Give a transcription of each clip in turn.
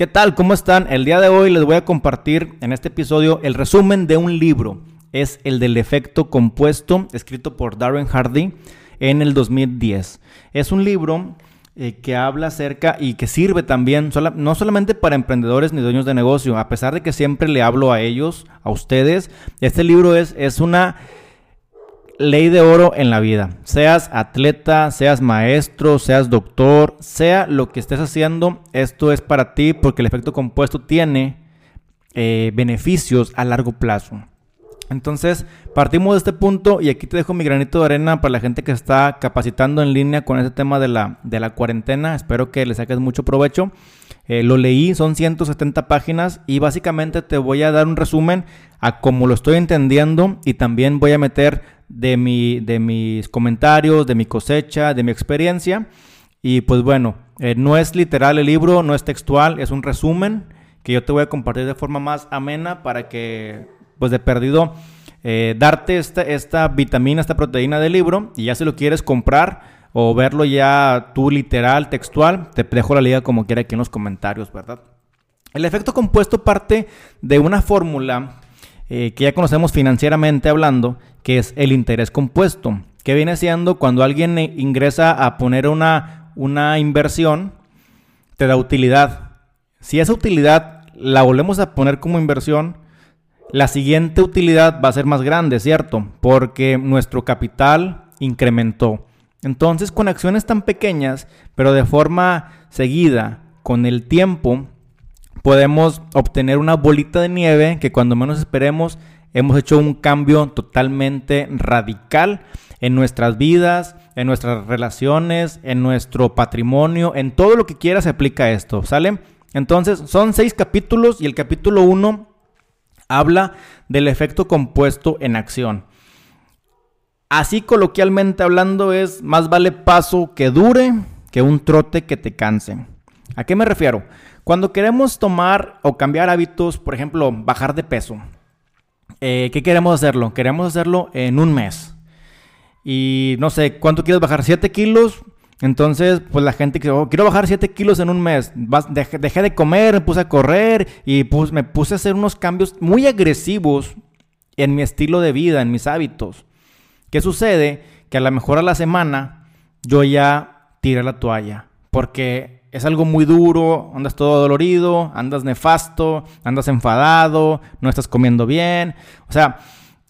¿Qué tal? ¿Cómo están? El día de hoy les voy a compartir en este episodio el resumen de un libro. Es el del efecto compuesto, escrito por Darren Hardy en el 2010. Es un libro eh, que habla acerca y que sirve también, no solamente para emprendedores ni dueños de negocio, a pesar de que siempre le hablo a ellos, a ustedes, este libro es, es una ley de oro en la vida. Seas atleta, seas maestro, seas doctor, sea lo que estés haciendo, esto es para ti porque el efecto compuesto tiene eh, beneficios a largo plazo. Entonces, partimos de este punto y aquí te dejo mi granito de arena para la gente que está capacitando en línea con ese tema de la, de la cuarentena. Espero que le saques mucho provecho. Eh, lo leí, son 170 páginas y básicamente te voy a dar un resumen a cómo lo estoy entendiendo y también voy a meter de, mi, de mis comentarios, de mi cosecha, de mi experiencia. Y pues bueno, eh, no es literal el libro, no es textual, es un resumen que yo te voy a compartir de forma más amena para que pues de perdido, eh, darte esta, esta vitamina, esta proteína del libro, y ya si lo quieres comprar o verlo ya tú literal, textual, te dejo la liga como quiera aquí en los comentarios, ¿verdad? El efecto compuesto parte de una fórmula eh, que ya conocemos financieramente hablando, que es el interés compuesto, que viene siendo cuando alguien ingresa a poner una, una inversión, te da utilidad. Si esa utilidad la volvemos a poner como inversión, la siguiente utilidad va a ser más grande, ¿cierto? Porque nuestro capital incrementó. Entonces, con acciones tan pequeñas, pero de forma seguida, con el tiempo, podemos obtener una bolita de nieve que cuando menos esperemos, hemos hecho un cambio totalmente radical en nuestras vidas, en nuestras relaciones, en nuestro patrimonio, en todo lo que quiera se aplica esto, ¿sale? Entonces, son seis capítulos y el capítulo uno habla del efecto compuesto en acción. Así coloquialmente hablando es más vale paso que dure que un trote que te canse. ¿A qué me refiero? Cuando queremos tomar o cambiar hábitos, por ejemplo, bajar de peso, eh, ¿qué queremos hacerlo? Queremos hacerlo en un mes. Y no sé, ¿cuánto quieres bajar? ¿7 kilos? Entonces, pues la gente que oh, quiero bajar 7 kilos en un mes, dejé, de comer, me puse a correr y pues, me puse a hacer unos cambios muy agresivos en mi estilo de vida, en mis hábitos. ¿Qué sucede? Que a lo mejor a la semana yo ya tiré la toalla, porque es algo muy duro, andas todo dolorido, andas nefasto, andas enfadado, no estás comiendo bien. O sea,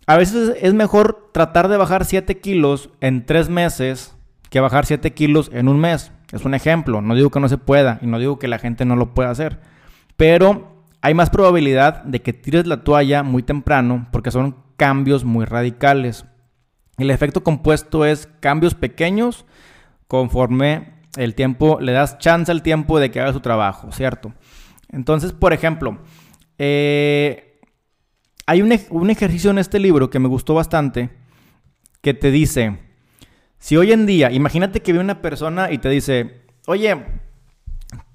a veces es mejor tratar de bajar 7 kilos en 3 meses que bajar 7 kilos en un mes. Es un ejemplo, no digo que no se pueda y no digo que la gente no lo pueda hacer, pero hay más probabilidad de que tires la toalla muy temprano porque son cambios muy radicales. El efecto compuesto es cambios pequeños conforme el tiempo, le das chance al tiempo de que haga su trabajo, ¿cierto? Entonces, por ejemplo, eh, hay un, un ejercicio en este libro que me gustó bastante que te dice, si hoy en día, imagínate que viene una persona y te dice, oye,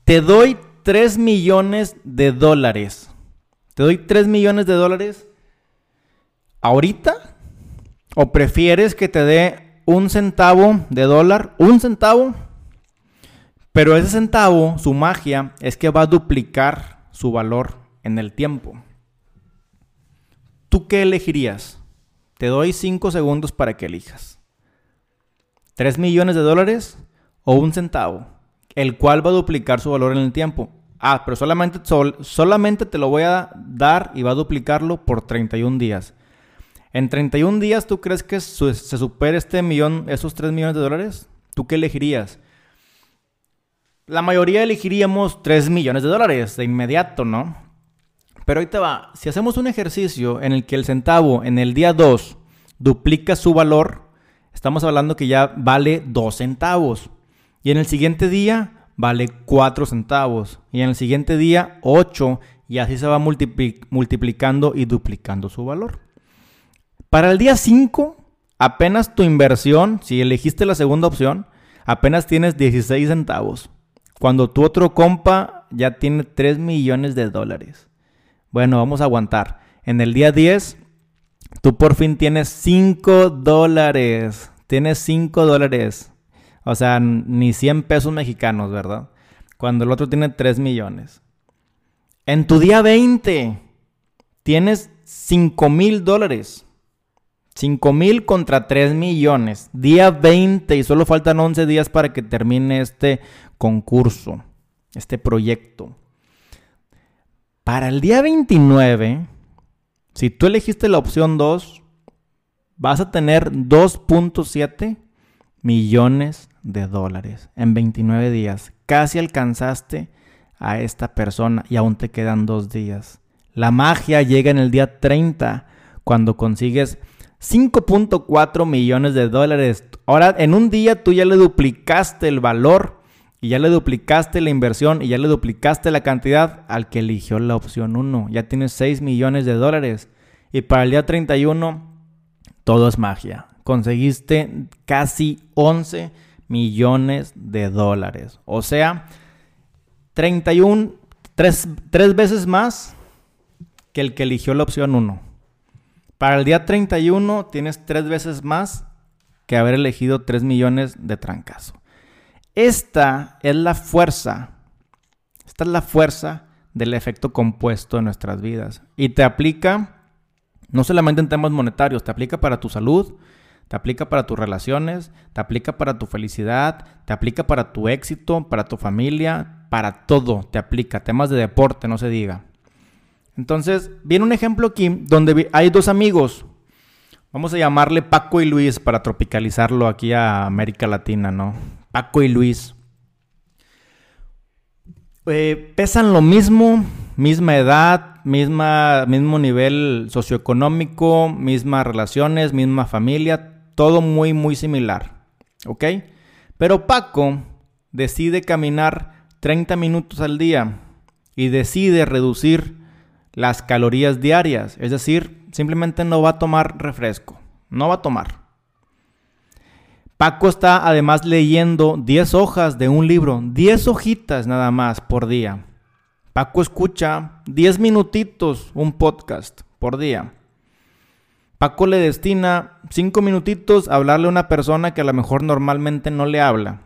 te doy 3 millones de dólares. ¿Te doy 3 millones de dólares ahorita? ¿O prefieres que te dé un centavo de dólar? ¿Un centavo? Pero ese centavo, su magia, es que va a duplicar su valor en el tiempo. ¿Tú qué elegirías? Te doy 5 segundos para que elijas. ¿3 millones de dólares o un centavo? El cual va a duplicar su valor en el tiempo. Ah, pero solamente, solamente te lo voy a dar y va a duplicarlo por 31 días. ¿En 31 días tú crees que se supere este millón, esos 3 millones de dólares? ¿Tú qué elegirías? La mayoría elegiríamos 3 millones de dólares de inmediato, ¿no? Pero ahí te va. Si hacemos un ejercicio en el que el centavo en el día 2 duplica su valor, estamos hablando que ya vale 2 centavos. Y en el siguiente día vale 4 centavos. Y en el siguiente día 8. Y así se va multiplicando y duplicando su valor. Para el día 5, apenas tu inversión, si elegiste la segunda opción, apenas tienes 16 centavos. Cuando tu otro compa ya tiene 3 millones de dólares. Bueno, vamos a aguantar. En el día 10 Tú por fin tienes 5 dólares. Tienes 5 dólares. O sea, ni 100 pesos mexicanos, ¿verdad? Cuando el otro tiene 3 millones. En tu día 20 tienes 5 mil dólares. 5 mil contra 3 millones. Día 20 y solo faltan 11 días para que termine este concurso, este proyecto. Para el día 29, si tú elegiste la opción 2, vas a tener 2.7 millones de dólares en 29 días. Casi alcanzaste a esta persona y aún te quedan dos días. La magia llega en el día 30 cuando consigues 5.4 millones de dólares. Ahora, en un día tú ya le duplicaste el valor y ya le duplicaste la inversión y ya le duplicaste la cantidad al que eligió la opción 1. Ya tienes 6 millones de dólares. Y para el día 31, todo es magia. Conseguiste casi 11 millones de dólares. O sea, 31, 3, veces más que el que eligió la opción 1. Para el día 31 tienes tres veces más que haber elegido 3 millones de trancazo. Esta es la fuerza, esta es la fuerza del efecto compuesto en nuestras vidas. Y te aplica no solamente en temas monetarios, te aplica para tu salud, te aplica para tus relaciones, te aplica para tu felicidad, te aplica para tu éxito, para tu familia, para todo te aplica. Temas de deporte, no se diga. Entonces, viene un ejemplo aquí donde hay dos amigos. Vamos a llamarle Paco y Luis para tropicalizarlo aquí a América Latina, ¿no? Paco y Luis. Eh, pesan lo mismo, misma edad, misma, mismo nivel socioeconómico, mismas relaciones, misma familia, todo muy, muy similar. ¿Ok? Pero Paco decide caminar 30 minutos al día y decide reducir las calorías diarias. Es decir, simplemente no va a tomar refresco. No va a tomar. Paco está además leyendo 10 hojas de un libro, 10 hojitas nada más por día. Paco escucha 10 minutitos un podcast por día. Paco le destina 5 minutitos a hablarle a una persona que a lo mejor normalmente no le habla.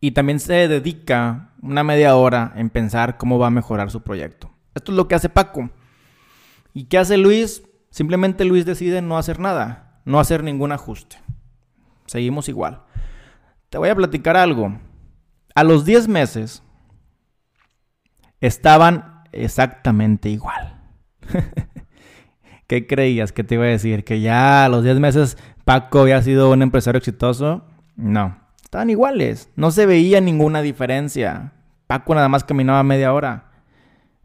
Y también se dedica una media hora en pensar cómo va a mejorar su proyecto. Esto es lo que hace Paco. ¿Y qué hace Luis? Simplemente Luis decide no hacer nada, no hacer ningún ajuste. Seguimos igual. Te voy a platicar algo. A los 10 meses estaban exactamente igual. ¿Qué creías que te iba a decir? ¿Que ya a los 10 meses Paco había sido un empresario exitoso? No, estaban iguales. No se veía ninguna diferencia. Paco nada más caminaba media hora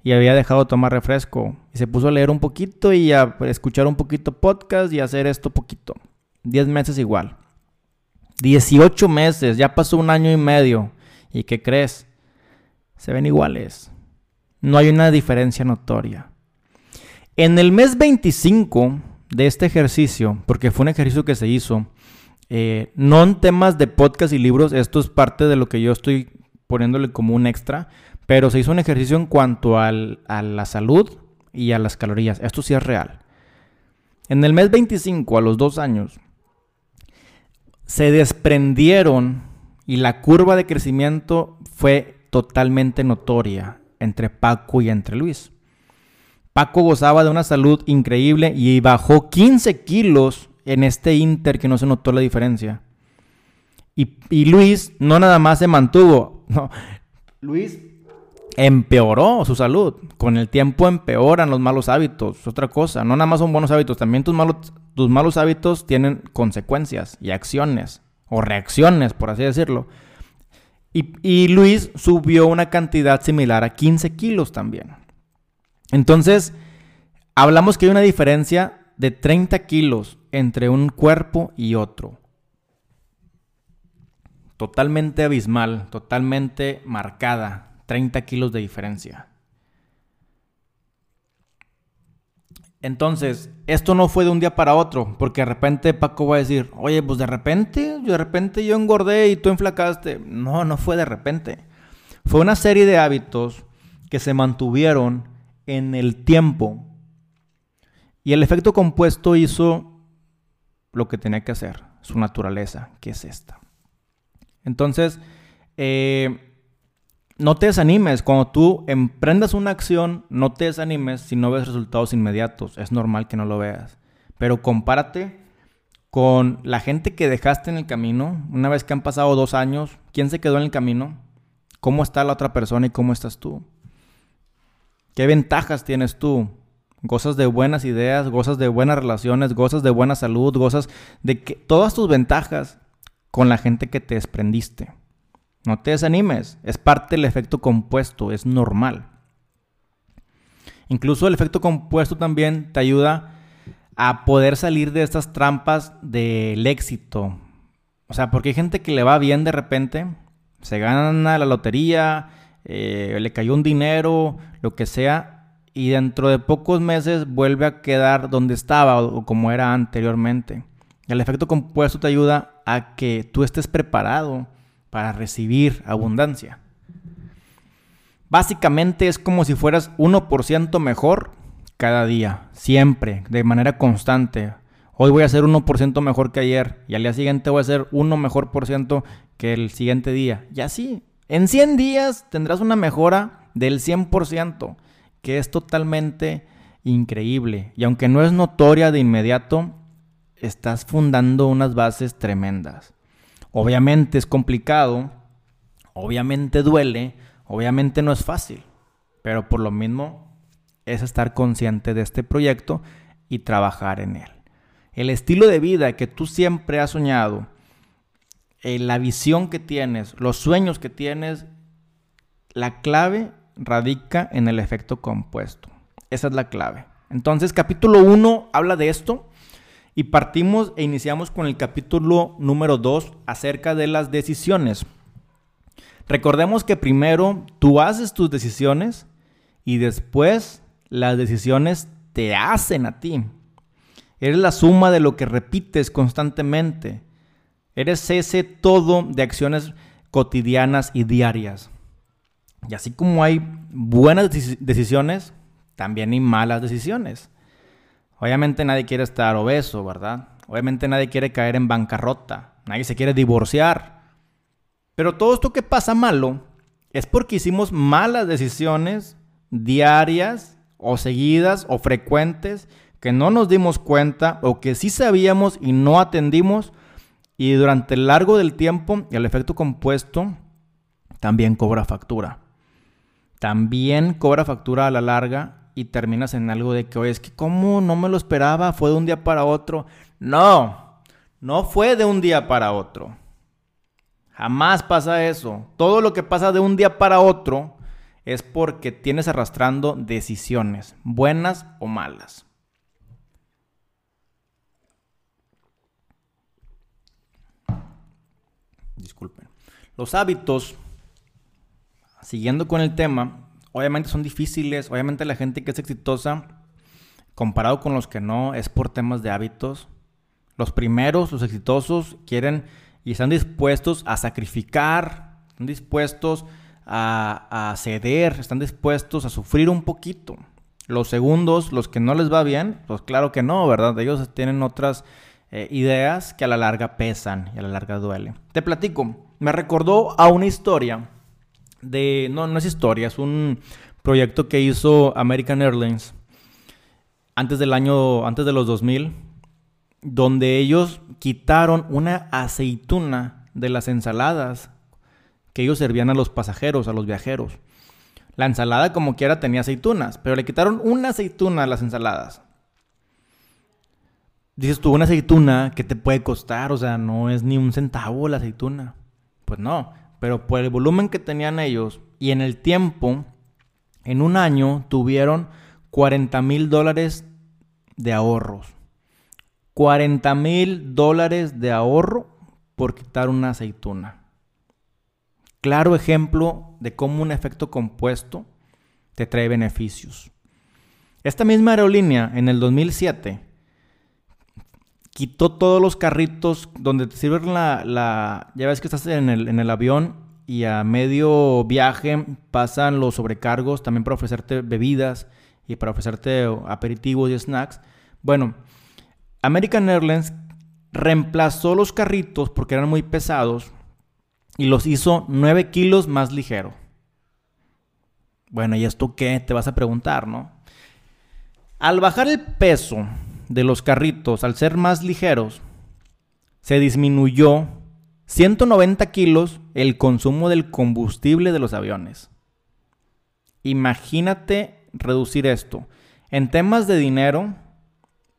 y había dejado de tomar refresco. Y se puso a leer un poquito y a escuchar un poquito podcast y hacer esto poquito. 10 meses igual. 18 meses, ya pasó un año y medio. ¿Y qué crees? Se ven iguales. No hay una diferencia notoria. En el mes 25 de este ejercicio, porque fue un ejercicio que se hizo, eh, no en temas de podcast y libros, esto es parte de lo que yo estoy poniéndole como un extra, pero se hizo un ejercicio en cuanto a la salud y a las calorías. Esto sí es real. En el mes 25, a los dos años, se desprendieron y la curva de crecimiento fue totalmente notoria entre Paco y entre Luis. Paco gozaba de una salud increíble y bajó 15 kilos en este Inter que no se notó la diferencia. Y, Luis no nada más se mantuvo, Luis empeoró su salud. Con el tiempo empeoran los malos hábitos. Otra cosa, no nada más son buenos hábitos, también tus malos, tus malos hábitos tienen consecuencias y acciones o reacciones, por así decirlo. Y, y, Luis subió una cantidad similar a 15 kilos también. Entonces, hablamos que hay una diferencia de 30 kilos entre un cuerpo y otro. Totalmente abismal, totalmente marcada. 30 kilos de diferencia. Entonces, esto no fue de un día para otro, porque de repente Paco va a decir, oye, pues de repente, de repente yo engordé y tú enflacaste. No, no fue de repente. Fue una serie de hábitos que se mantuvieron en el tiempo. Y el efecto compuesto hizo lo que tenía que hacer, su naturaleza, que es esta. Entonces, eh, no te desanimes. Cuando tú emprendas una acción, no te desanimes si no ves resultados inmediatos. Es normal que no lo veas. Pero compárate con la gente que dejaste en el camino. Una vez que han pasado dos años, ¿quién se quedó en el camino? ¿Cómo está la otra persona y cómo estás tú? ¿Qué ventajas tienes tú? Gozas de buenas ideas, gozas de buenas relaciones, gozas de buena salud, gozas de que todas tus ventajas con la gente que te desprendiste. No te desanimes, es parte del efecto compuesto, es normal. Incluso el efecto compuesto también te ayuda a poder salir de estas trampas del éxito. O sea, porque hay gente que le va bien de repente, se gana la lotería, eh, le cayó un dinero, lo que sea, y dentro de pocos meses vuelve a quedar donde estaba o como era anteriormente. El efecto compuesto te ayuda a que tú estés preparado para recibir abundancia. Básicamente es como si fueras 1% mejor cada día, siempre, de manera constante. Hoy voy a ser 1% mejor que ayer y al día siguiente voy a ser 1 mejor por ciento que el siguiente día. Y así, en 100 días tendrás una mejora del 100%, que es totalmente increíble. Y aunque no es notoria de inmediato, estás fundando unas bases tremendas. Obviamente es complicado, obviamente duele, obviamente no es fácil, pero por lo mismo es estar consciente de este proyecto y trabajar en él. El estilo de vida que tú siempre has soñado, eh, la visión que tienes, los sueños que tienes, la clave radica en el efecto compuesto. Esa es la clave. Entonces, capítulo 1 habla de esto. Y partimos e iniciamos con el capítulo número 2 acerca de las decisiones. Recordemos que primero tú haces tus decisiones y después las decisiones te hacen a ti. Eres la suma de lo que repites constantemente. Eres ese todo de acciones cotidianas y diarias. Y así como hay buenas decisiones, también hay malas decisiones. Obviamente nadie quiere estar obeso, ¿verdad? Obviamente nadie quiere caer en bancarrota, nadie se quiere divorciar. Pero todo esto que pasa malo es porque hicimos malas decisiones diarias o seguidas o frecuentes que no nos dimos cuenta o que sí sabíamos y no atendimos y durante el largo del tiempo el efecto compuesto también cobra factura. También cobra factura a la larga y terminas en algo de que, oye, es que ¿cómo no me lo esperaba? Fue de un día para otro. No, no fue de un día para otro. Jamás pasa eso. Todo lo que pasa de un día para otro es porque tienes arrastrando decisiones, buenas o malas. Disculpen. Los hábitos, siguiendo con el tema, obviamente son difíciles, obviamente la gente que es exitosa, comparado con los que no, es por temas de hábitos. Los primeros, los exitosos, quieren y están dispuestos a sacrificar, están dispuestos a, ceder, están dispuestos a sufrir un poquito. Los segundos, los que no les va bien, pues claro que no, ¿verdad? Ellos tienen otras eh, ideas que a la larga pesan y a la larga duele. Te platico, me recordó a una historia de, no, no es historia, es un proyecto que hizo American Airlines antes del año, antes de los 2000, donde ellos quitaron una aceituna de las ensaladas que ellos servían a los pasajeros, a los viajeros. La ensalada como quiera tenía aceitunas, pero le quitaron una aceituna a las ensaladas. Dices tú, una aceituna, ¿qué te puede costar? O sea, no es ni un centavo la aceituna. Pues no, pero por el volumen que tenían ellos y en el tiempo, en un año tuvieron 40 mil dólares de ahorros. 40 mil dólares de ahorro por quitar una aceituna. Claro ejemplo de cómo un efecto compuesto te trae beneficios. Esta misma aerolínea en el 2007 quitó todos los carritos donde te sirven la, Ya ves que estás en el, en el avión y a medio viaje pasan los sobrecargos también para ofrecerte bebidas y para ofrecerte aperitivos y snacks. Bueno, American Airlines reemplazó los carritos porque eran muy pesados y los hizo 9 kilos más ligero. Bueno, ¿y esto qué? Te vas a preguntar, ¿no? Al bajar el peso de los carritos, al ser más ligeros, se disminuyó 190 kilos el consumo del combustible de los aviones. Imagínate reducir esto. En temas de dinero,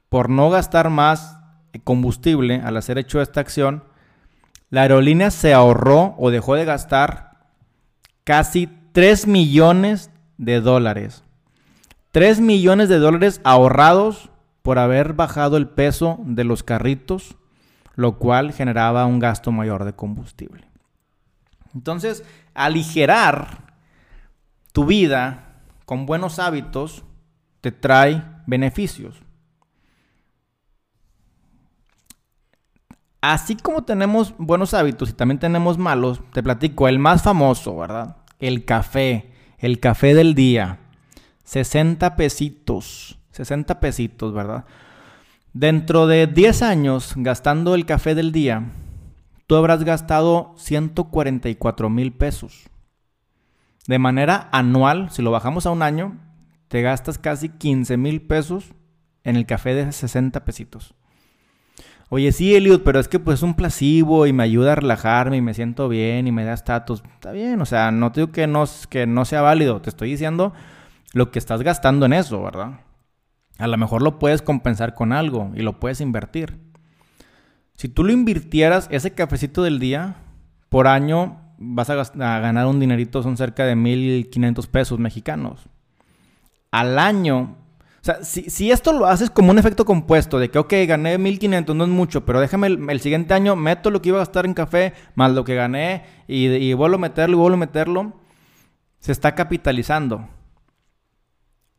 por no gastar más combustible al hacer hecho esta acción, la aerolínea se ahorró o dejó de gastar casi 3 millones de dólares. 3 millones de dólares ahorrados por haber bajado el peso de los carritos, lo cual generaba un gasto mayor de combustible. Entonces, aligerar tu vida con buenos hábitos te trae beneficios. Así como tenemos buenos hábitos y también tenemos malos, te platico el más famoso, ¿verdad? El café, el café del día. 60 pesitos, 60 pesitos, ¿verdad? Dentro de 10 años gastando el café del día, tú habrás gastado 144 mil pesos. De manera anual, si lo bajamos a un año, te gastas casi 15 mil pesos en el café de 60 pesitos. Oye, sí, Eliud, pero es que pues es un placebo y me ayuda a relajarme y me siento bien y me da estatus. Está bien, o sea, no te digo que no, que no sea válido, te estoy diciendo lo que estás gastando en eso, ¿verdad? A lo mejor lo puedes compensar con algo y lo puedes invertir. Si tú lo invirtieras, ese cafecito del día, por año vas a, ganar un dinerito, son cerca de 1.500 pesos mexicanos. Al año o sea, si, esto lo haces como un efecto compuesto, de que, ok, gané 1500, no es mucho, pero déjame el, siguiente año, meto lo que iba a gastar en café, más lo que gané, y, y vuelvo a meterlo y vuelvo a meterlo, se está capitalizando.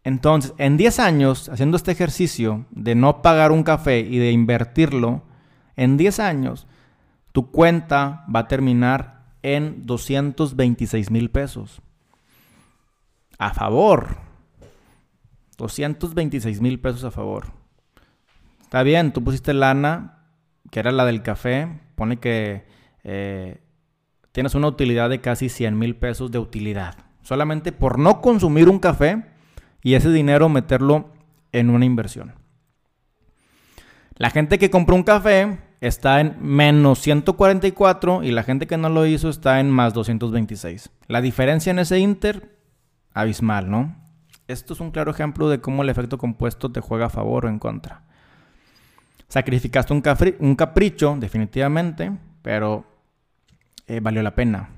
Entonces, en 10 años, haciendo este ejercicio de no pagar un café y de invertirlo, en 10 años, tu cuenta va a terminar en 226 mil pesos. A favor 226 mil pesos a favor. Está bien, tú pusiste lana, que era la del café, pone que eh, tienes una utilidad de casi 100 mil pesos de utilidad. Solamente por no consumir un café y ese dinero meterlo en una inversión. La gente que compró un café está en menos 144 y la gente que no lo hizo está en más 226. La diferencia en ese inter, abismal, ¿no? Esto es un claro ejemplo de cómo el efecto compuesto te juega a favor o en contra. Sacrificaste un, capricho, definitivamente, pero eh, valió la pena.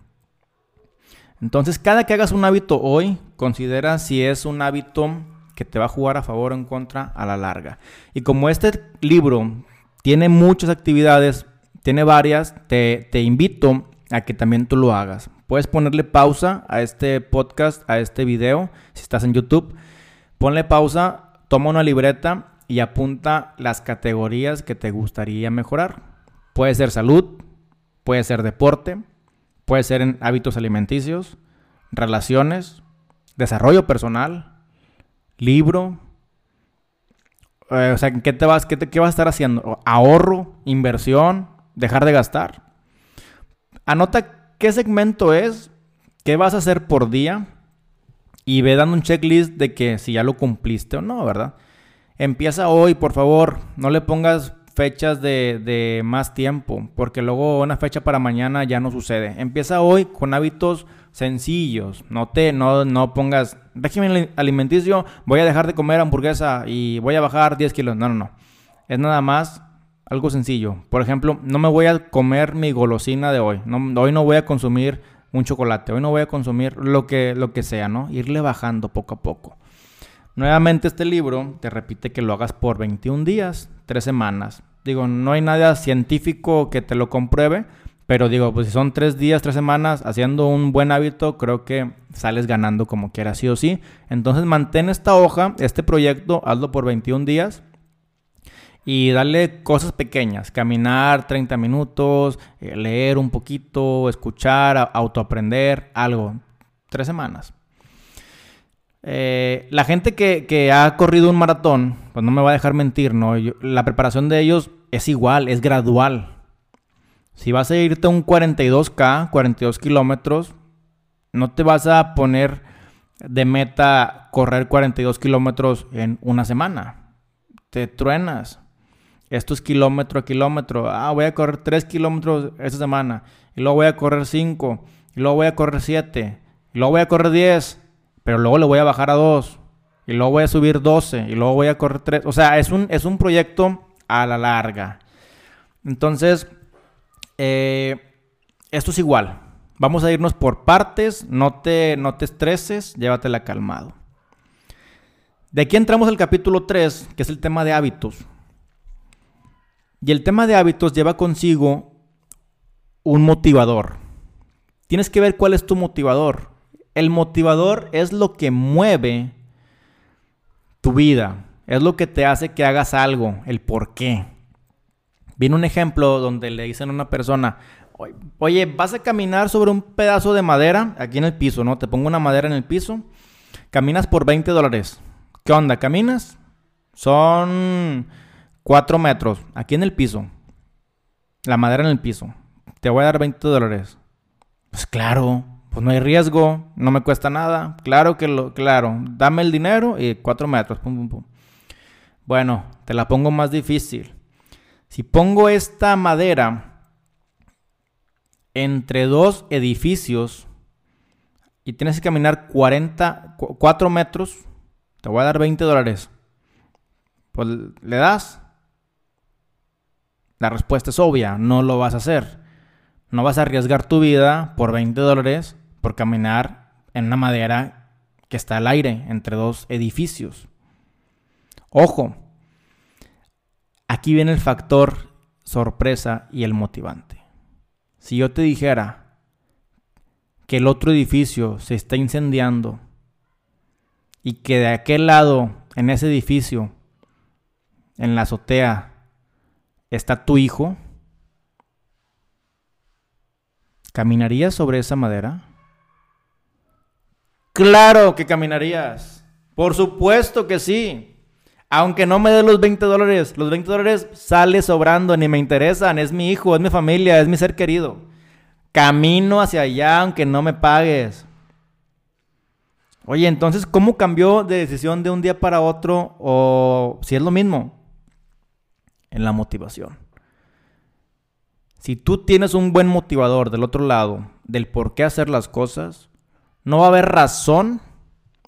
Entonces, cada que hagas un hábito hoy, considera si es un hábito que te va a jugar a favor o en contra a la larga. Y como este libro tiene muchas actividades, tiene varias, te, te invito a que también tú lo hagas. Puedes ponerle pausa a este podcast, a este video, si estás en YouTube. Ponle pausa, toma una libreta y apunta las categorías que te gustaría mejorar. Puede ser salud, puede ser deporte, puede ser en hábitos alimenticios, relaciones, desarrollo personal, libro. Eh, o sea, ¿qué, te vas, qué, ¿qué vas a estar haciendo? Ahorro, inversión, dejar de gastar. Anota qué segmento es, qué vas a hacer por día y ve dando un checklist de que si ya lo cumpliste o no, ¿verdad? Empieza hoy, por favor, no le pongas fechas de, más tiempo, porque luego una fecha para mañana ya no sucede. Empieza hoy con hábitos sencillos, no te, no, no pongas régimen alimenticio, voy a dejar de comer hamburguesa y voy a bajar 10 kilos. No, no, no. Es nada más algo sencillo. Por ejemplo, no me voy a comer mi golosina de hoy. hoy no voy a consumir un chocolate. Hoy no voy a consumir lo que, lo que sea, ¿no? Irle bajando poco a poco. Nuevamente este libro te repite que lo hagas por 21 días, 3 semanas. Digo, no hay nada científico que te lo compruebe, pero digo, pues si son 3 días, 3 semanas haciendo un buen hábito, creo que sales ganando como quieras, sí o sí. Entonces mantén esta hoja, este proyecto, hazlo por 21 días y darle cosas pequeñas, caminar 30 minutos, eh, leer un poquito, escuchar, autoaprender, algo. Tres semanas. Eh, la gente que, ha corrido un maratón, pues no me va a dejar mentir, ¿no? la preparación de ellos es igual, es gradual. Si vas a irte a un 42K, 42 kilómetros, no te vas a poner de meta correr 42 kilómetros en una semana. Te truenas. Esto es kilómetro a kilómetro. Ah, voy a correr 3 kilómetros esta semana. Y luego voy a correr 5. Y luego voy a correr 7. Y luego voy a correr 10. Pero luego le voy a bajar a 2. Y luego voy a subir 12. Y luego voy a correr 3. O sea, es un, es un proyecto a la larga. Entonces, eh, esto es igual. Vamos a irnos por partes, no te, no te estreses, llévatela calmado. De aquí entramos al capítulo 3, que es el tema de hábitos. Y el tema de hábitos lleva consigo un motivador. Tienes que ver cuál es tu motivador. El motivador es lo que mueve tu vida, es lo que te hace que hagas algo, el por qué. Un ejemplo donde le dicen a una persona, Oye, vas a caminar sobre un pedazo de madera aquí en el piso, ¿no? Te pongo una madera en el piso. Caminas por 20 dólares. ¿Qué onda? ¿Caminas? Son 4 metros aquí en el piso. La madera en el piso. Te voy a dar 20 dólares. Pues claro, pues no hay riesgo, no me cuesta nada. Claro que lo, claro, dame el dinero y 4 metros. Pum, pum, pum. Bueno, te la pongo más difícil. Si pongo esta madera entre dos edificios y tienes que caminar 40, 4 metros, te voy a dar 20 dólares. Pues le das. La respuesta es obvia, no lo vas a hacer. No vas a arriesgar tu vida por 20 dólares por caminar en una madera que está al aire entre dos edificios. Ojo, aquí viene el factor sorpresa y el motivante. Si yo te dijera que el otro edificio se está incendiando y que de aquel lado, en ese edificio, en la azotea, está tu hijo, ¿caminarías sobre esa madera? Claro que caminarías. Por supuesto que sí. Aunque no me dé los 20 dólares, los 20 dólares sale sobrando, ni me interesan. Es mi hijo, es mi familia, es mi ser querido. Camino hacia allá aunque no me pagues. Oye, entonces, ¿cómo cambió de decisión de un día para otro? O si es lo mismo, en la motivación. Si tú tienes un buen motivador del otro lado, del por qué hacer las cosas, no va a haber razón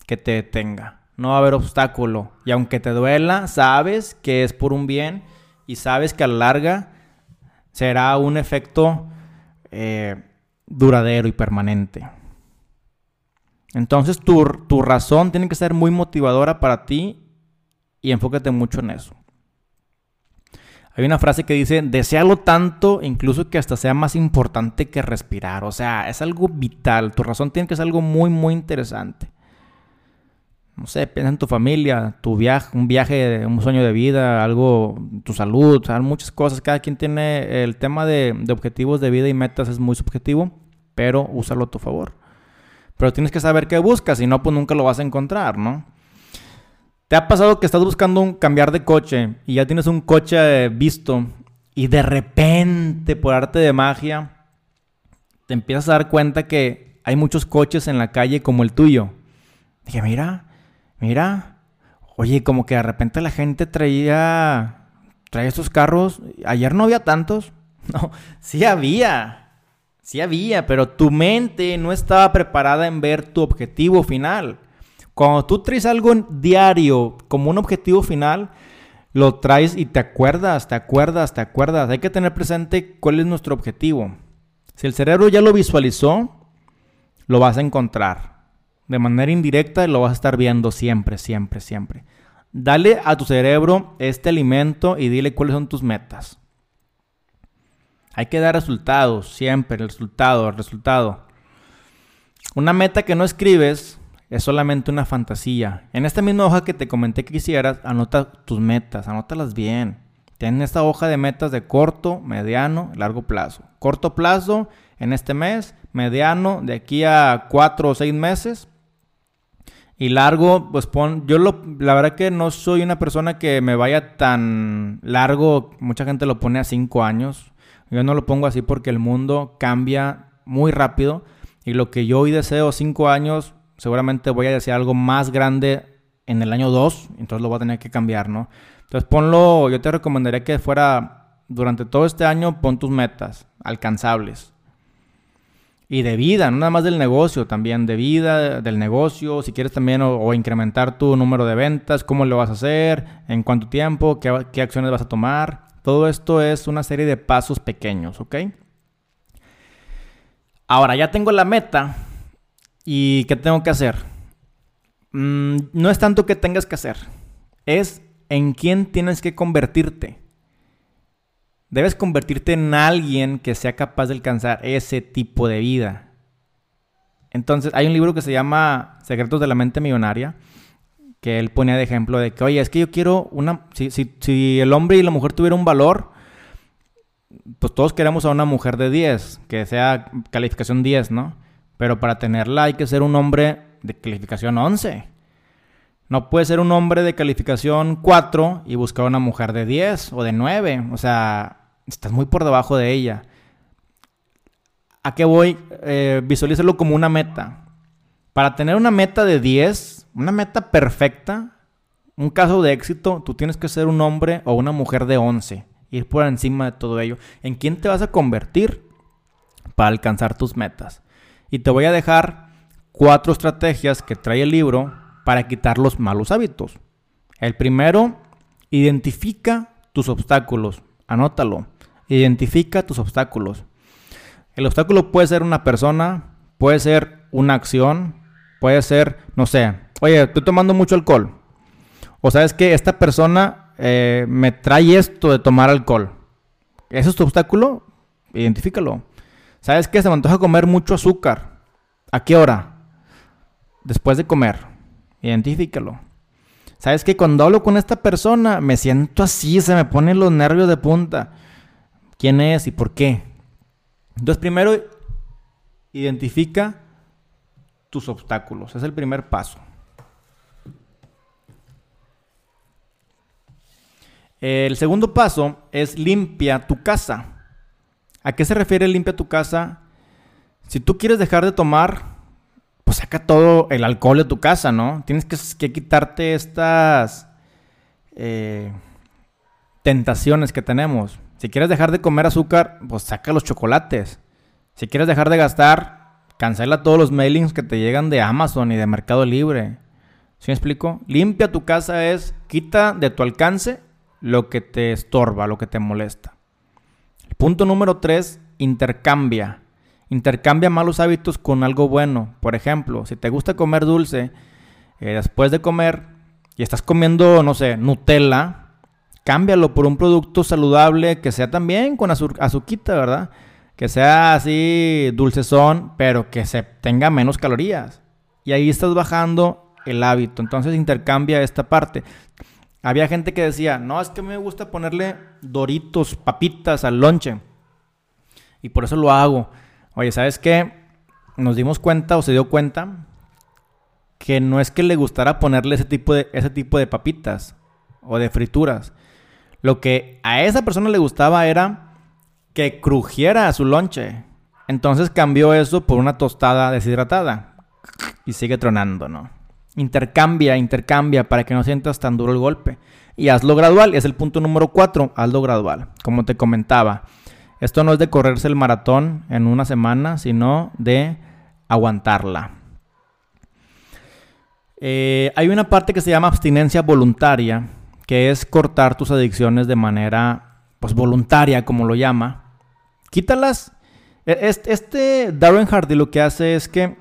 que te detenga no va a haber obstáculo. Y aunque te duela, sabes que es por un bien y sabes que a la larga será un efecto eh, duradero y permanente. Entonces tu, tu razón tiene que ser muy motivadora para ti y enfócate mucho en eso. Hay una frase que dice, desealo tanto, incluso que hasta sea más importante que respirar. O sea, es algo vital. Tu razón tiene que ser algo muy, muy interesante no sé, piensa en tu familia, tu viaje, un viaje, un sueño de vida, algo, tu salud, muchas cosas. Cada quien tiene el tema de, objetivos de vida y metas es muy subjetivo, pero úsalo a tu favor. Pero tienes que saber qué buscas, si no, pues nunca lo vas a encontrar, ¿no? ¿Te ha pasado que estás buscando un cambiar de coche y ya tienes un coche visto y de repente, por arte de magia, te empiezas a dar cuenta que hay muchos coches en la calle como el tuyo? Dije, mira, mira, oye, como que de repente la gente traía, traía estos carros, ayer no había tantos, no, sí había, sí había, pero tu mente no estaba preparada en ver tu objetivo final. Cuando tú traes algo diario como un objetivo final, lo traes y te acuerdas, te acuerdas, te acuerdas. Hay que tener presente cuál es nuestro objetivo. Si el cerebro ya lo visualizó, lo vas a encontrar de manera indirecta lo vas a estar viendo siempre, siempre, siempre. Dale a tu cerebro este alimento y dile cuáles son tus metas. Hay que dar resultados, siempre, el resultado, el resultado. Una meta que no escribes es solamente una fantasía. En esta misma hoja que te comenté que quisieras, anota tus metas, anótalas bien. Ten esta hoja de metas de corto, mediano, largo plazo. Corto plazo en este mes, mediano de aquí a cuatro o seis meses y largo, pues pon, yo lo, la verdad que no soy una persona que me vaya tan largo, mucha gente lo pone a cinco años, yo no lo pongo así porque el mundo cambia muy rápido y lo que yo hoy deseo cinco años, seguramente voy a decir algo más grande en el año 2, entonces lo voy a tener que cambiar, ¿no? Entonces ponlo, yo te recomendaría que fuera durante todo este año, pon tus metas alcanzables. Y de vida, no nada más del negocio, también de vida, del negocio, si quieres también o, incrementar tu número de ventas, cómo lo vas a hacer, en cuánto tiempo, qué, qué acciones vas a tomar. Todo esto es una serie de pasos pequeños, ¿ok? Ahora ya tengo la meta y ¿qué tengo que hacer? Mm, no es tanto que tengas que hacer, es en quién tienes que convertirte. Debes convertirte en alguien que sea capaz de alcanzar ese tipo de vida. Entonces, hay un libro que se llama Secretos de la Mente Millonaria, que él ponía de ejemplo de que, oye, es que yo quiero una... Si, si el hombre y la mujer tuvieran un valor, pues todos queremos a una mujer de 10, que sea calificación 10, ¿no? Pero para tenerla hay que ser un hombre de calificación 11. No puede ser un hombre de calificación 4 y buscar una mujer de 10 o de 9. O sea, estás muy por debajo de ella. ¿A qué voy? Eh, visualízalo como una meta. Para tener una meta de 10, una meta perfecta, un caso de éxito, tú tienes que ser un hombre o una mujer de 11 ir por encima de todo ello. ¿En quién te vas a convertir para alcanzar tus metas? Y te voy a dejar cuatro estrategias que trae el libro para quitar los malos hábitos. El primero, identifica tus obstáculos. Anótalo. Identifica tus obstáculos. El obstáculo puede ser una persona, puede ser una acción, puede ser, no sé, oye, estoy tomando mucho alcohol. O sabes que esta persona eh, me trae esto de tomar alcohol. ¿Ese es tu obstáculo? Identifícalo. ¿Sabes qué? Se me antoja comer mucho azúcar. ¿A qué hora? Después de comer. Identifícalo. ¿Sabes qué? Cuando hablo con esta persona me siento así, se me ponen los nervios de punta. ¿Quién es y por qué? Entonces primero identifica tus obstáculos. Es el primer paso. El segundo paso es limpia tu casa. ¿A qué se refiere limpia tu casa? Si tú quieres dejar de tomar, pues saca todo el alcohol de tu casa, ¿no? Tienes que, quitarte estas eh, tentaciones que tenemos. Si quieres dejar de comer azúcar, pues saca los chocolates. Si quieres dejar de gastar, cancela todos los mailings que te llegan de Amazon y de Mercado Libre. ¿Sí me explico? Limpia tu casa es quita de tu alcance lo que te estorba, lo que te molesta. Punto número tres, intercambia. Intercambia malos hábitos con algo bueno. Por ejemplo, si te gusta comer dulce, eh, después de comer y estás comiendo, no sé, Nutella, cámbialo por un producto saludable que sea también con azuquita, ¿verdad? Que sea así dulcezón, pero que se tenga menos calorías. Y ahí estás bajando el hábito. Entonces intercambia esta parte. Había gente que decía, no, es que me gusta ponerle doritos, papitas al lonche. Y por eso lo hago. Oye, ¿sabes qué? Nos dimos cuenta o se dio cuenta que no es que le gustara ponerle ese tipo de, ese tipo de papitas o de frituras. Lo que a esa persona le gustaba era que crujiera su lonche. Entonces cambió eso por una tostada deshidratada. Y sigue tronando, ¿no? Intercambia, intercambia para que no sientas tan duro el golpe. Y hazlo gradual, es el punto número 4, hazlo gradual. Como te comentaba, esto no es de correrse el maratón en una semana, sino de aguantarla. Eh, hay una parte que se llama abstinencia voluntaria, que es cortar tus adicciones de manera pues, voluntaria, como lo llama. Quítalas. E, este Darren Hardy lo que hace es que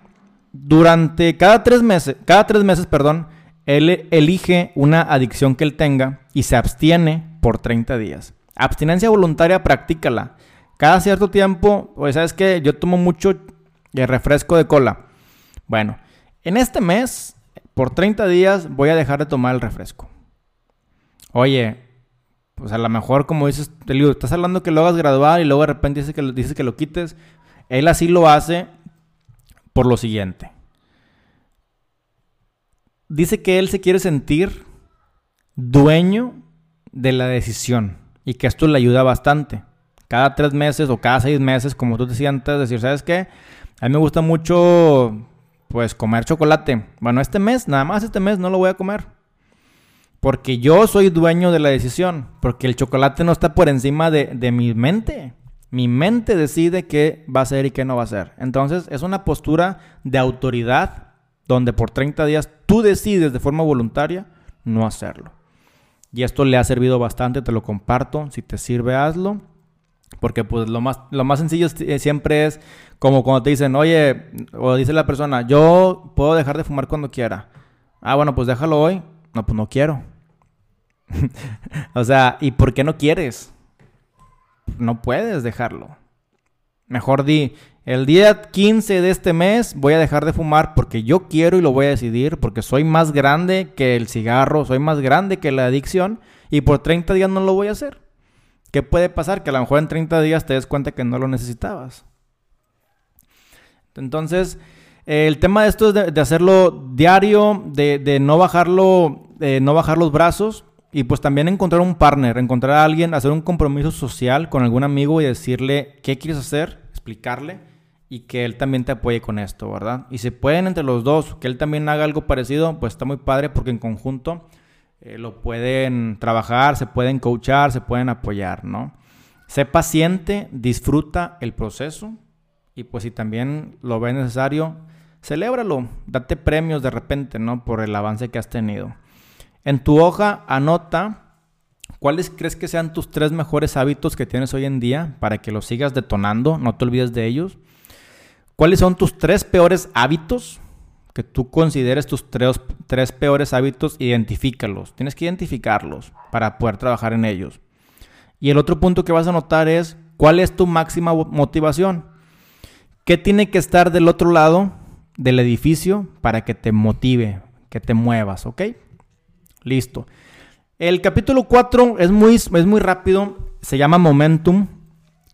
durante cada tres meses, cada tres meses, perdón, él elige una adicción que él tenga y se abstiene por 30 días. Abstinencia voluntaria, practícala. Cada cierto tiempo, pues sabes que yo tomo mucho eh, refresco de cola. Bueno, en este mes, por 30 días, voy a dejar de tomar el refresco. Oye, pues a lo mejor, como dices, te digo, estás hablando que lo hagas gradual y luego de repente dices que, dices que lo quites. Él así lo hace por lo siguiente. Dice que él se quiere sentir dueño de la decisión y que esto le ayuda bastante. Cada tres meses o cada seis meses, como tú decías antes, decir, ¿sabes qué? A mí me gusta mucho Pues comer chocolate. Bueno, este mes, nada más este mes no lo voy a comer. Porque yo soy dueño de la decisión. Porque el chocolate no está por encima de mi mente. Mi mente decide qué va a ser y qué no va a ser. Entonces es una postura de autoridad donde por 30 días tú decides de forma voluntaria no hacerlo. Y esto le ha servido bastante, te lo comparto. Si te sirve, hazlo. Porque pues lo más, lo más sencillo eh, siempre es como cuando te dicen, oye, o dice la persona, yo puedo dejar de fumar cuando quiera. Ah, bueno, pues déjalo hoy. No, pues no quiero. o sea, ¿y por qué no quieres? No puedes dejarlo. Mejor di, el día 15 de este mes voy a dejar de fumar porque yo quiero y lo voy a decidir, porque soy más grande que el cigarro, soy más grande que la adicción y por 30 días no lo voy a hacer. ¿Qué puede pasar? Que a lo mejor en 30 días te des cuenta que no lo necesitabas. Entonces, el tema de esto es de, hacerlo diario, de, no bajarlo, de no bajar los brazos. Y pues también encontrar un partner, encontrar a alguien, hacer un compromiso social con algún amigo y decirle qué quieres hacer, explicarle y que él también te apoye con esto, ¿verdad? Y si pueden entre los dos, que él también haga algo parecido, pues está muy padre porque en conjunto eh, lo pueden trabajar, se pueden coachar, se pueden apoyar, ¿no? Sé paciente, disfruta el proceso y pues si también lo ves necesario, celébralo, date premios de repente, ¿no? Por el avance que has tenido. En tu hoja anota cuáles crees que sean tus tres mejores hábitos que tienes hoy en día para que los sigas detonando, no te olvides de ellos. ¿Cuáles son tus tres peores hábitos? Que tú consideres tus tres, tres peores hábitos, identifícalos. Tienes que identificarlos para poder trabajar en ellos. Y el otro punto que vas a notar es cuál es tu máxima motivación. ¿Qué tiene que estar del otro lado del edificio para que te motive, que te muevas, ¿ok? Listo. El capítulo 4 es muy, es muy rápido, se llama Momentum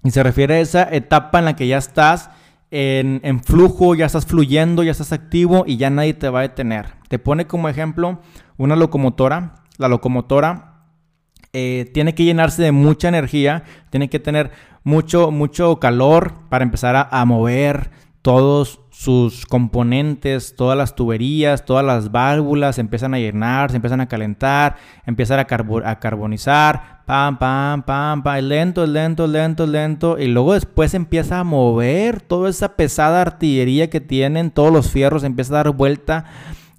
y se refiere a esa etapa en la que ya estás en, flujo, ya estás fluyendo, ya estás activo y ya nadie te va a detener. Te pone como ejemplo una locomotora. La locomotora eh, tiene que llenarse de mucha energía, tiene que tener mucho, mucho calor para empezar a, a mover todos sus componentes, todas las tuberías, todas las válvulas empiezan a llenar, se empiezan a calentar, empiezan a, carbonizar, pam, pam, pam, pam, lento, lento, lento, lento, y luego después empieza a mover toda esa pesada artillería que tienen, todos los fierros, empieza a dar vuelta.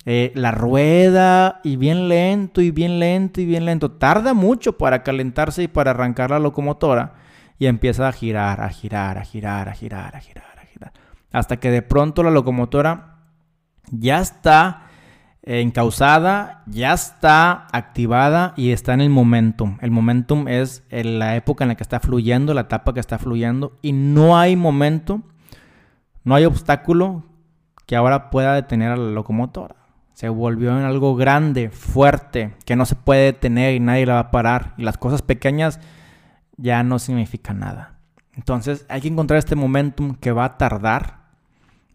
Eh, la rueda y bien lento y bien lento y bien lento. Tarda mucho para calentarse y para arrancar la locomotora y empieza a girar, a girar, a girar, a girar, a girar hasta que de pronto la locomotora ya está encausada, ya está activada y está en el momentum. El momentum es la época en la que está fluyendo, la etapa que está fluyendo y no hay momento, no hay obstáculo que ahora pueda detener a la locomotora. Se volvió en algo grande, fuerte, que no se puede detener y nadie la va a parar. Y las cosas pequeñas ya no significan nada. Entonces hay que encontrar este momentum que va a tardar,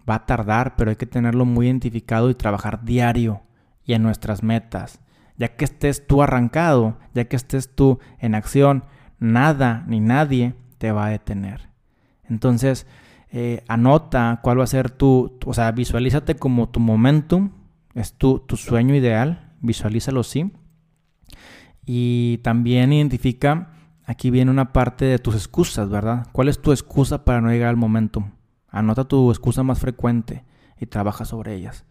Va a tardar, pero hay que tenerlo muy identificado y trabajar diario y en nuestras metas. Ya que estés tú arrancado, ya que estés tú en acción, nada ni nadie te va a detener. Entonces, eh, anota cuál va a ser tu, o sea, visualízate como tu momentum, es tu, tu sueño ideal, visualízalo sí. Y también identifica, aquí viene una parte de tus excusas, ¿verdad? ¿Cuál es tu excusa para no llegar al momentum? Anota tu excusa más frecuente y trabaja sobre ellas.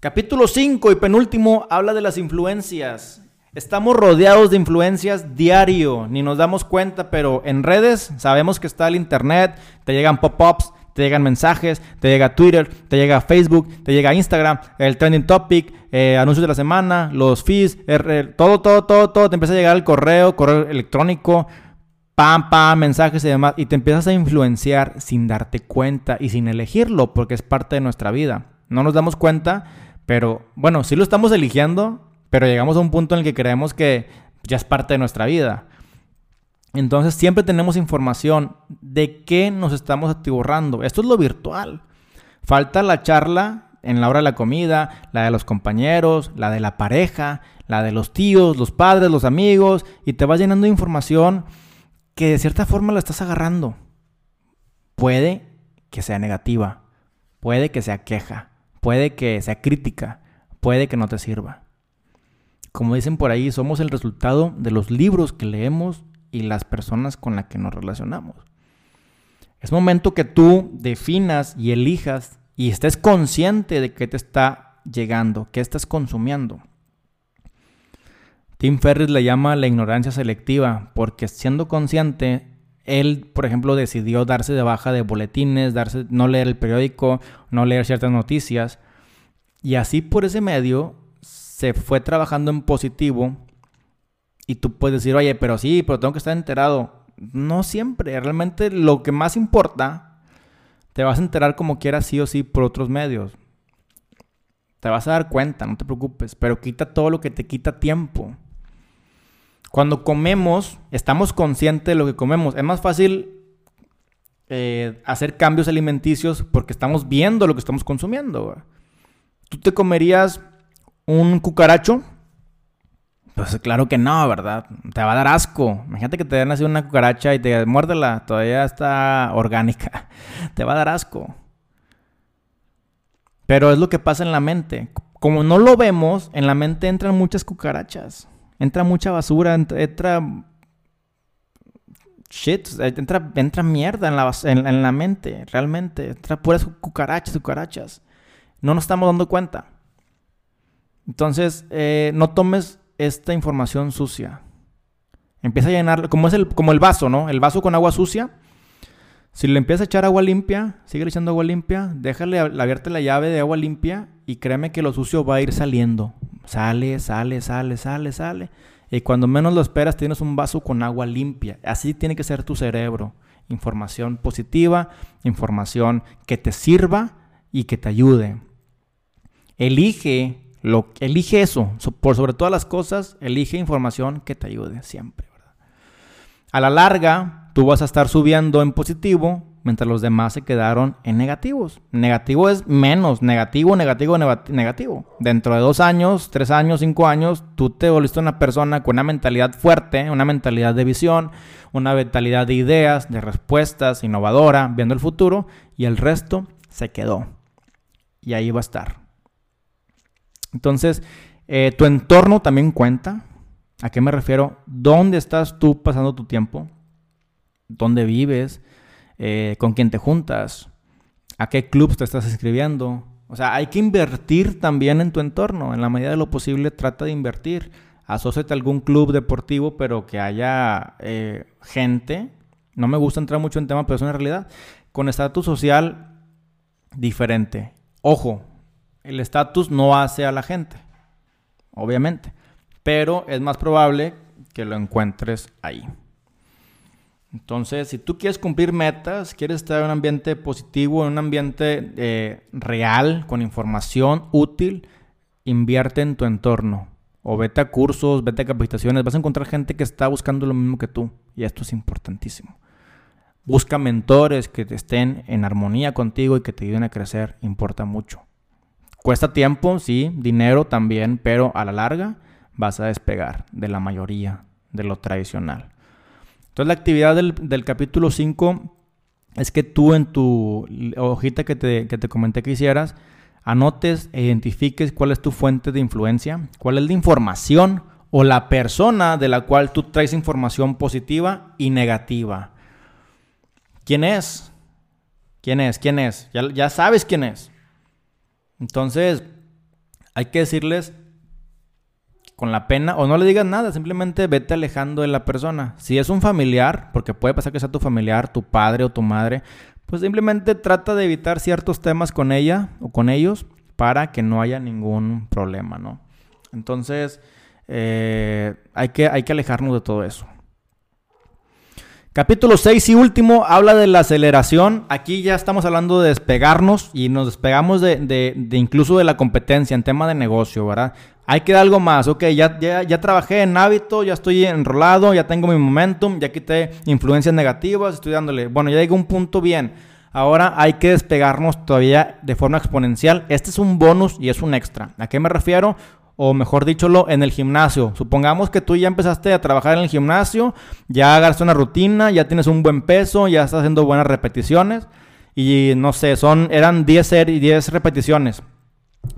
Capítulo 5 y penúltimo habla de las influencias. Estamos rodeados de influencias diario, ni nos damos cuenta, pero en redes sabemos que está el internet, te llegan pop-ups, te llegan mensajes, te llega Twitter, te llega Facebook, te llega Instagram, el trending topic, eh, anuncios de la semana, los feeds, todo, todo, todo, todo, te empieza a llegar el correo, correo electrónico, pam, pam, mensajes y demás, y te empiezas a influenciar sin darte cuenta y sin elegirlo, porque es parte de nuestra vida. No nos damos cuenta, pero bueno, sí lo estamos eligiendo, pero llegamos a un punto en el que creemos que ya es parte de nuestra vida. Entonces siempre tenemos información de qué nos estamos atiborrando. Esto es lo virtual. Falta la charla en la hora de la comida, la de los compañeros, la de la pareja, la de los tíos, los padres, los amigos, y te vas llenando de información que de cierta forma la estás agarrando. Puede que sea negativa, puede que sea queja, puede que sea crítica, puede que no te sirva. Como dicen por ahí, somos el resultado de los libros que leemos y las personas con las que nos relacionamos. Es momento que tú definas y elijas y estés consciente de qué te está llegando, qué estás consumiendo. Tim Ferriss le llama la ignorancia selectiva porque siendo consciente, él, por ejemplo, decidió darse de baja de boletines, darse, no leer el periódico, no leer ciertas noticias. Y así por ese medio se fue trabajando en positivo. Y tú puedes decir, oye, pero sí, pero tengo que estar enterado. No siempre. Realmente lo que más importa, te vas a enterar como quieras sí o sí por otros medios. Te vas a dar cuenta, no te preocupes. Pero quita todo lo que te quita tiempo. Cuando comemos, estamos conscientes de lo que comemos. Es más fácil eh, hacer cambios alimenticios porque estamos viendo lo que estamos consumiendo. ¿Tú te comerías un cucaracho? Pues claro que no, ¿verdad? Te va a dar asco. Imagínate que te den así una cucaracha y te muérdela. Todavía está orgánica. Te va a dar asco. Pero es lo que pasa en la mente. Como no lo vemos, en la mente entran muchas cucarachas. Entra mucha basura, entra, shit, entra, entra mierda en la, en, la mente, realmente. Entra puras cucarachas, cucarachas. No nos estamos dando cuenta. Entonces, eh, no tomes esta información sucia. Empieza a llenar, como es el, como el vaso, ¿no? El vaso con agua sucia. Si le empiezas a echar agua limpia, sigue echando agua limpia, déjale abierta la llave de agua limpia y créeme que lo sucio va a ir saliendo. Sale, sale, sale, sale, sale. Y cuando menos lo esperas tienes un vaso con agua limpia. Así tiene que ser tu cerebro. Información positiva, información que te sirva y que te ayude. Elige, lo, elige eso. Por sobre todas las cosas, elige información que te ayude siempre. A la larga, tú vas a estar subiendo en positivo mientras los demás se quedaron en negativos. Negativo es menos, negativo, negativo, negativo. Dentro de dos años, tres años, cinco años, tú te volviste una persona con una mentalidad fuerte, una mentalidad de visión, una mentalidad de ideas, de respuestas, innovadora, viendo el futuro, y el resto se quedó. Y ahí va a estar. Entonces, eh, tu entorno también cuenta. ¿A qué me refiero? ¿Dónde estás tú pasando tu tiempo? ¿Dónde vives? Eh, con quién te juntas, a qué clubs te estás inscribiendo. O sea, hay que invertir también en tu entorno. En la medida de lo posible, trata de invertir. Asociate a algún club deportivo, pero que haya eh, gente. No me gusta entrar mucho en tema, pero es una realidad. Con estatus social diferente. Ojo, el estatus no hace a la gente, obviamente. Pero es más probable que lo encuentres ahí. Entonces, si tú quieres cumplir metas, quieres estar en un ambiente positivo, en un ambiente eh, real, con información útil, invierte en tu entorno. O vete a cursos, vete a capacitaciones. Vas a encontrar gente que está buscando lo mismo que tú. Y esto es importantísimo. Busca mentores que estén en armonía contigo y que te ayuden a crecer. Importa mucho. Cuesta tiempo, sí, dinero también, pero a la larga vas a despegar de la mayoría de lo tradicional. Entonces la actividad del, capítulo 5 es que tú en tu hojita que te, que te comenté que hicieras, anotes e identifiques cuál es tu fuente de influencia, cuál es la información o la persona de la cual tú traes información positiva y negativa. ¿Quién es? ¿Quién es? ¿Quién es? Ya, ya sabes quién es. Entonces, hay que decirles con la pena o no le digas nada, simplemente vete alejando de la persona. Si es un familiar, porque puede pasar que sea tu familiar, tu padre o tu madre, pues simplemente trata de evitar ciertos temas con ella o con ellos para que no haya ningún problema, ¿no? Entonces, eh, hay, que, hay que alejarnos de todo eso. Capítulo 6 y último habla de la aceleración. Aquí ya estamos hablando de despegarnos y nos despegamos de, incluso de la competencia en tema de negocio, ¿verdad? Hay que dar algo más. Ok, ya, ya, ya trabajé en hábito, ya estoy enrolado, ya tengo mi momentum, ya quité influencias negativas, estoy dándole. Bueno, ya llegué a un punto bien. Ahora hay que despegarnos todavía de forma exponencial. Este es un bonus y es un extra. ¿A qué me refiero? O mejor dicho, en el gimnasio. Supongamos que tú ya empezaste a trabajar en el gimnasio, ya agarraste una rutina, ya tienes un buen peso, ya estás haciendo buenas repeticiones. Y no sé, son, eran 10, 10 repeticiones.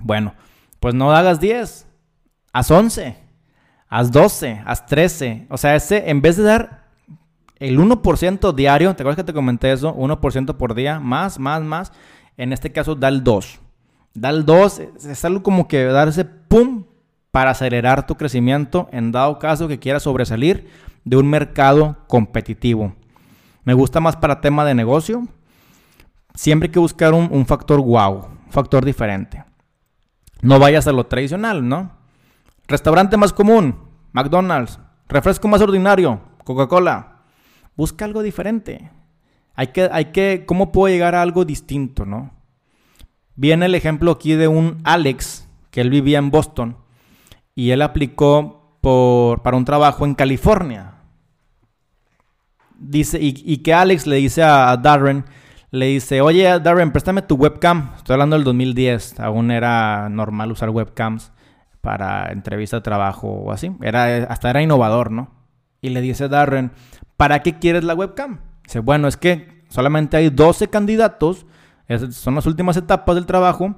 Bueno, pues no hagas 10, haz 11, haz 12, haz 13. O sea, ese, en vez de dar el 1% diario, ¿te acuerdas que te comenté eso? 1% por día, más, más, más. En este caso, da el 2. Da el 2, es algo como que dar ese pum para acelerar tu crecimiento en dado caso que quieras sobresalir de un mercado competitivo. Me gusta más para tema de negocio. Siempre hay que buscar un, factor wow, un factor diferente. No vayas a lo tradicional, ¿no? Restaurante más común, McDonald's. Refresco más ordinario, Coca-Cola. Busca algo diferente. Hay que, hay que, ¿cómo puedo llegar a algo distinto, no? Viene el ejemplo aquí de un Alex, que él vivía en Boston, y él aplicó por, para un trabajo en California. Dice, y, que Alex le dice a Darren, le dice, oye Darren, préstame tu webcam. Estoy hablando del 2010, aún era normal usar webcams para entrevista de trabajo o así. Era, hasta era innovador, ¿no? Y le dice Darren, ¿para qué quieres la webcam? Dice, bueno, es que solamente hay 12 candidatos, son las últimas etapas del trabajo,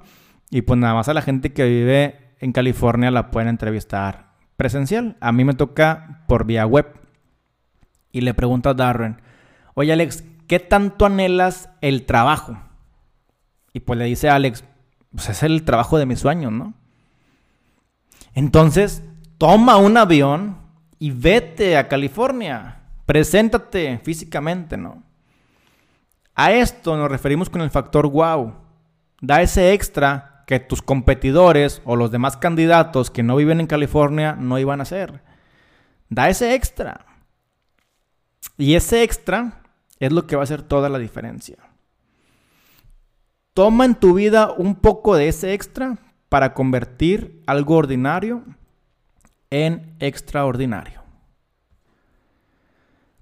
y pues nada más a la gente que vive en California la pueden entrevistar presencial. A mí me toca por vía web. Y le pregunto a Darren, oye Alex, ¿qué tanto anhelas el trabajo? Y pues le dice Alex, pues es el trabajo de mis sueños, ¿no? Entonces, toma un avión y vete a California. Preséntate físicamente, ¿no? A esto nos referimos con el factor wow. Da ese extra que tus competidores o los demás candidatos que no viven en California no iban a hacer. Da ese extra. Y ese extra es lo que va a hacer toda la diferencia. Toma en tu vida un poco de ese extra para convertir algo ordinario en extraordinario.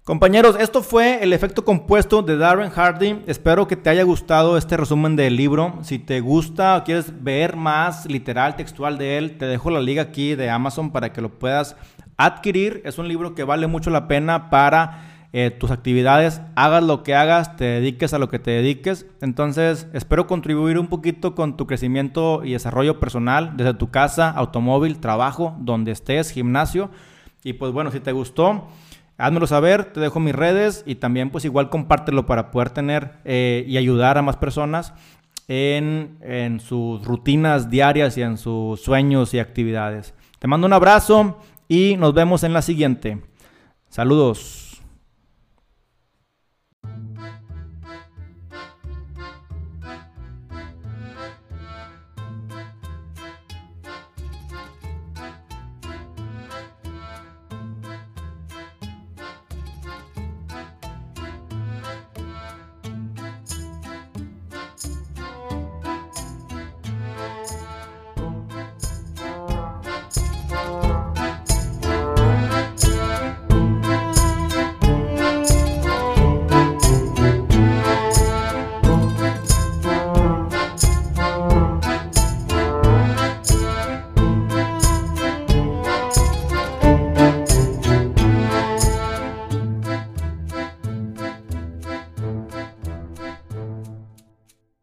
Compañeros, esto fue el efecto compuesto de Darren Hardy. Espero que te haya gustado este resumen del libro. Si te gusta o quieres ver más literal, textual de él, te dejo la liga aquí de Amazon para que lo puedas adquirir. Es un libro que vale mucho la pena para eh, tus actividades, hagas lo que hagas, te dediques a lo que te dediques. Entonces, espero contribuir un poquito con tu crecimiento y desarrollo personal desde tu casa, automóvil, trabajo, donde estés, gimnasio. Y pues bueno, si te gustó, házmelo saber, te dejo mis redes y también pues igual compártelo para poder tener eh, y ayudar a más personas en, en sus rutinas diarias y en sus sueños y actividades. Te mando un abrazo y nos vemos en la siguiente. Saludos.